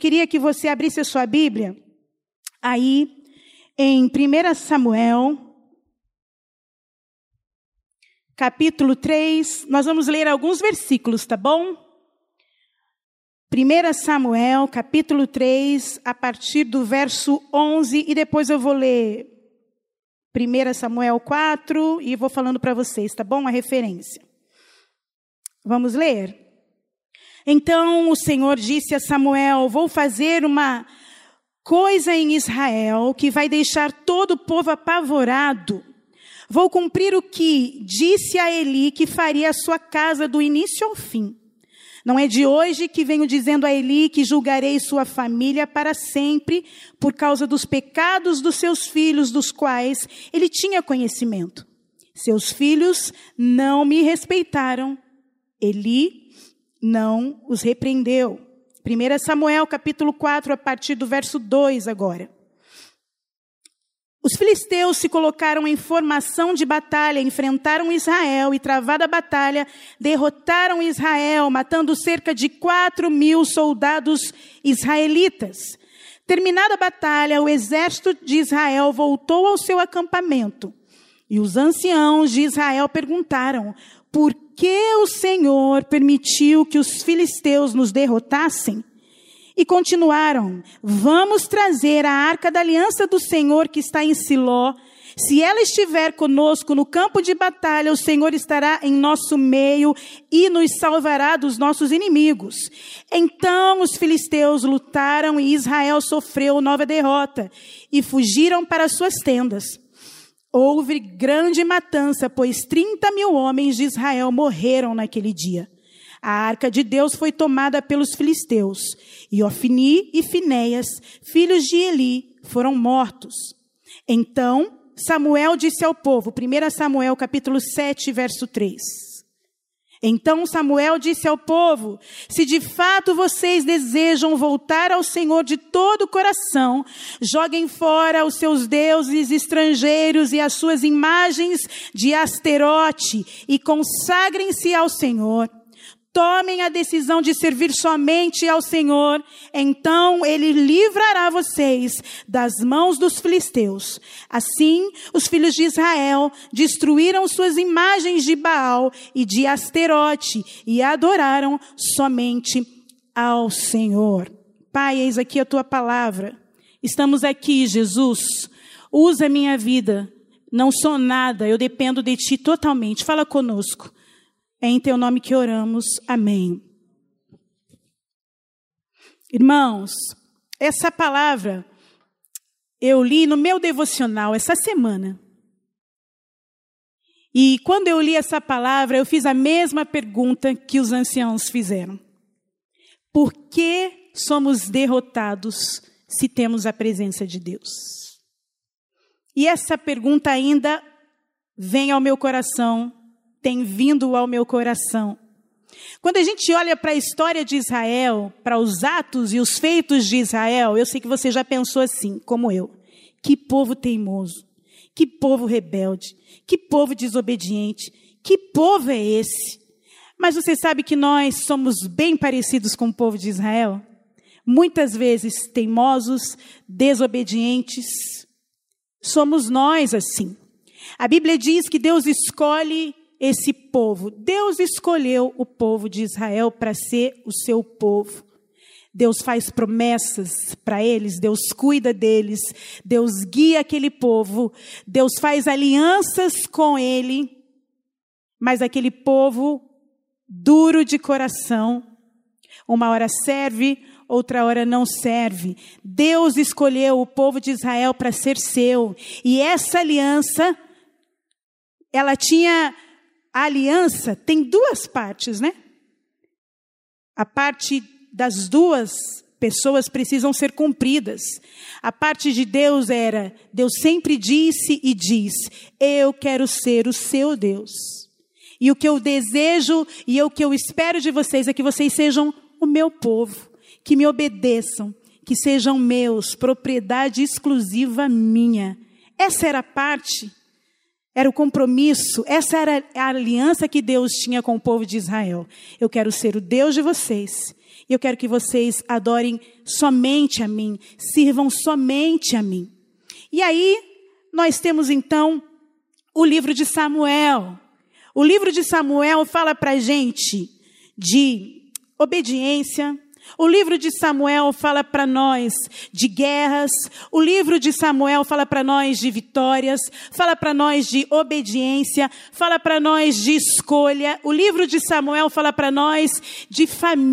queria que você abrisse a sua Bíblia aí em 1 Samuel, capítulo 3. Nós vamos ler alguns versículos, tá bom? 1 Samuel, capítulo 3, a partir do verso 11, e depois eu vou ler 1 Samuel 4 e vou falando para vocês, tá bom? A referência. Vamos ler? Então o Senhor disse a Samuel: Vou fazer uma coisa em Israel que vai deixar todo o povo apavorado. Vou cumprir o que disse a Eli que faria a sua casa do início ao fim. Não é de hoje que venho dizendo a Eli que julgarei sua família para sempre por causa dos pecados dos seus filhos, dos quais ele tinha conhecimento. Seus filhos não me respeitaram. Eli não os repreendeu. 1 Samuel capítulo 4, a partir do verso 2 agora. Os filisteus se colocaram em formação de batalha, enfrentaram Israel e, travada a batalha, derrotaram Israel, matando cerca de quatro mil soldados israelitas. Terminada a batalha, o exército de Israel voltou ao seu acampamento. E os anciãos de Israel perguntaram: por que o Senhor permitiu que os filisteus nos derrotassem? E continuaram: Vamos trazer a arca da aliança do Senhor que está em Siló. Se ela estiver conosco no campo de batalha, o Senhor estará em nosso meio e nos salvará dos nossos inimigos. Então os filisteus lutaram e Israel sofreu nova derrota e fugiram para suas tendas. Houve grande matança, pois 30 mil homens de Israel morreram naquele dia. A arca de Deus foi tomada pelos filisteus, e Ofni e Finéias, filhos de Eli, foram mortos. Então Samuel disse ao povo, 1 Samuel capítulo 7, verso 3. Então Samuel disse ao povo: Se de fato vocês desejam voltar ao Senhor de todo o coração, joguem fora os seus deuses estrangeiros e as suas imagens de Asterote e consagrem-se ao Senhor tomem a decisão de servir somente ao Senhor, então ele livrará vocês das mãos dos filisteus. Assim, os filhos de Israel destruíram suas imagens de Baal e de Asterote e adoraram somente ao Senhor. Pai, eis aqui a tua palavra. Estamos aqui, Jesus. Usa minha vida. Não sou nada, eu dependo de ti totalmente. Fala conosco. É em teu nome que oramos. Amém. Irmãos, essa palavra eu li no meu devocional essa semana. E quando eu li essa palavra, eu fiz a mesma pergunta que os anciãos fizeram: Por que somos derrotados se temos a presença de Deus? E essa pergunta ainda vem ao meu coração tem vindo ao meu coração. Quando a gente olha para a história de Israel, para os atos e os feitos de Israel, eu sei que você já pensou assim, como eu. Que povo teimoso, que povo rebelde, que povo desobediente, que povo é esse? Mas você sabe que nós somos bem parecidos com o povo de Israel? Muitas vezes teimosos, desobedientes. Somos nós assim. A Bíblia diz que Deus escolhe esse povo. Deus escolheu o povo de Israel para ser o seu povo. Deus faz promessas para eles, Deus cuida deles, Deus guia aquele povo, Deus faz alianças com ele, mas aquele povo duro de coração, uma hora serve, outra hora não serve. Deus escolheu o povo de Israel para ser seu, e essa aliança, ela tinha a aliança tem duas partes, né? A parte das duas pessoas precisam ser cumpridas. A parte de Deus era, Deus sempre disse e diz: Eu quero ser o seu Deus. E o que eu desejo e o que eu espero de vocês é que vocês sejam o meu povo, que me obedeçam, que sejam meus, propriedade exclusiva minha. Essa era a parte era o compromisso, essa era a aliança que Deus tinha com o povo de Israel. Eu quero ser o Deus de vocês Eu quero que vocês adorem somente a mim, sirvam somente a mim. E aí, nós temos então o livro de Samuel. O livro de Samuel fala para gente de obediência, o livro de Samuel fala para nós de guerras, o livro de Samuel fala para nós de vitórias, fala para nós de obediência, fala para nós de escolha, o livro de Samuel fala para nós de família.